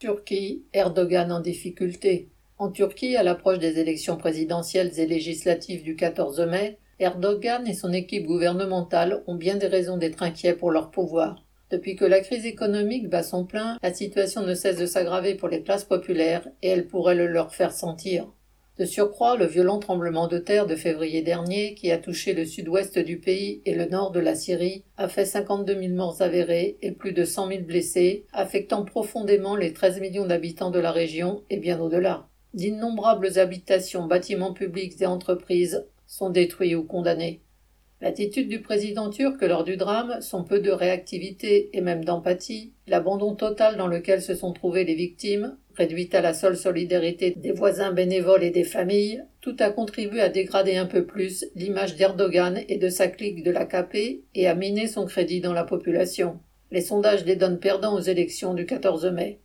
Turquie, Erdogan en difficulté. En Turquie, à l'approche des élections présidentielles et législatives du 14 mai, Erdogan et son équipe gouvernementale ont bien des raisons d'être inquiets pour leur pouvoir. Depuis que la crise économique bat son plein, la situation ne cesse de s'aggraver pour les classes populaires et elle pourrait le leur faire sentir. De surcroît, le violent tremblement de terre de février dernier, qui a touché le sud-ouest du pays et le nord de la Syrie, a fait 52 000 morts avérés et plus de 100 000 blessés, affectant profondément les 13 millions d'habitants de la région et bien au-delà. D'innombrables habitations, bâtiments publics et entreprises sont détruits ou condamnés. L'attitude du président turc lors du drame, son peu de réactivité et même d'empathie, l'abandon total dans lequel se sont trouvées les victimes, réduite à la seule solidarité des voisins bénévoles et des familles, tout a contribué à dégrader un peu plus l'image d'Erdogan et de sa clique de l'AKP et à miner son crédit dans la population. Les sondages les donnent perdants aux élections du 14 mai.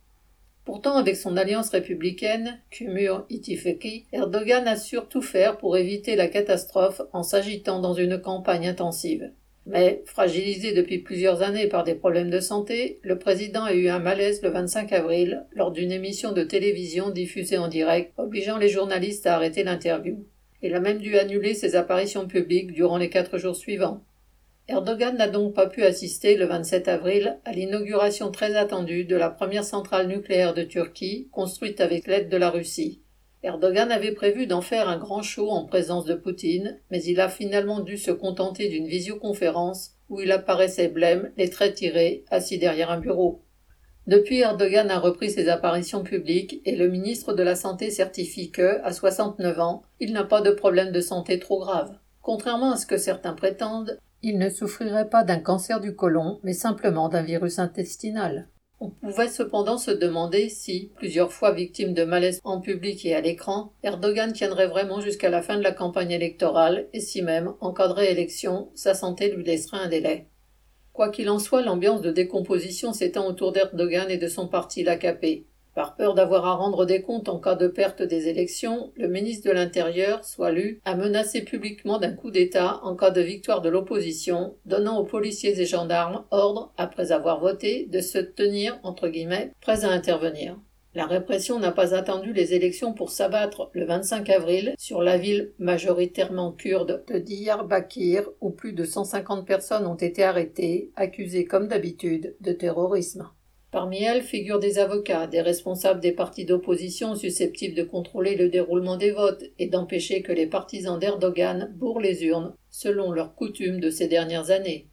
Pourtant, avec son alliance républicaine, Kumur Itifeki, Erdogan assure tout faire pour éviter la catastrophe en s'agitant dans une campagne intensive. Mais, fragilisé depuis plusieurs années par des problèmes de santé, le président a eu un malaise le 25 avril lors d'une émission de télévision diffusée en direct, obligeant les journalistes à arrêter l'interview. Il a même dû annuler ses apparitions publiques durant les quatre jours suivants. Erdogan n'a donc pas pu assister le 27 avril à l'inauguration très attendue de la première centrale nucléaire de Turquie, construite avec l'aide de la Russie. Erdogan avait prévu d'en faire un grand show en présence de Poutine, mais il a finalement dû se contenter d'une visioconférence où il apparaissait blême, les traits tirés, assis derrière un bureau. Depuis, Erdogan a repris ses apparitions publiques et le ministre de la Santé certifie que, à 69 ans, il n'a pas de problème de santé trop grave. Contrairement à ce que certains prétendent, il ne souffrirait pas d'un cancer du côlon, mais simplement d'un virus intestinal. On pouvait cependant se demander si, plusieurs fois victime de malaise en public et à l'écran, Erdogan tiendrait vraiment jusqu'à la fin de la campagne électorale et si même, en cas de réélection, sa santé lui laisserait un délai. Quoi qu'il en soit, l'ambiance de décomposition s'étend autour d'Erdogan et de son parti. Par peur d'avoir à rendre des comptes en cas de perte des élections, le ministre de l'Intérieur, Soilu, a menacé publiquement d'un coup d'État en cas de victoire de l'opposition, donnant aux policiers et gendarmes ordre, après avoir voté, de se tenir, entre guillemets, prêts à intervenir. La répression n'a pas attendu les élections pour s'abattre le 25 avril sur la ville majoritairement kurde de Diyarbakir où plus de 150 personnes ont été arrêtées, accusées comme d'habitude de terrorisme. Parmi elles figurent des avocats, des responsables des partis d'opposition susceptibles de contrôler le déroulement des votes et d'empêcher que les partisans d'Erdogan bourrent les urnes, selon leur coutume de ces dernières années.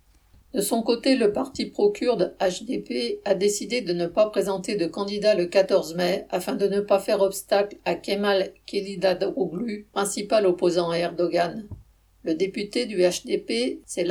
De son côté, le parti pro-kurde HDP a décidé de ne pas présenter de candidat le 14 mai afin de ne pas faire obstacle à Kemal Kılıçdaroğlu, principal opposant à Erdogan. Le député du HDP, c'est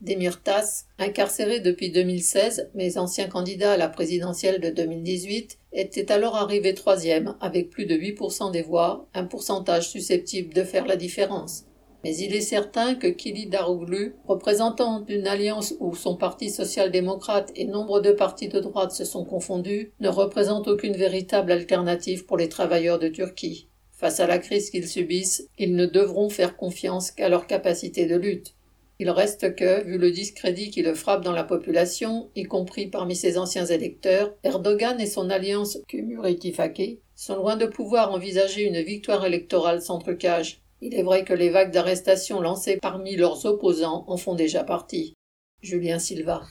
Demirtas, incarcéré depuis 2016, mais ancien candidat à la présidentielle de 2018, était alors arrivé troisième avec plus de 8% des voix, un pourcentage susceptible de faire la différence. Mais il est certain que Kili Daroglu, représentant d'une alliance où son parti social-démocrate et nombre de partis de droite se sont confondus, ne représente aucune véritable alternative pour les travailleurs de Turquie. Face à la crise qu'ils subissent, ils ne devront faire confiance qu'à leur capacité de lutte. Il reste que, vu le discrédit qui le frappe dans la population, y compris parmi ses anciens électeurs, Erdogan et son alliance Cumhuriyet sont loin de pouvoir envisager une victoire électorale sans trucage. Il est vrai que les vagues d'arrestations lancées parmi leurs opposants en font déjà partie. Julien Silva.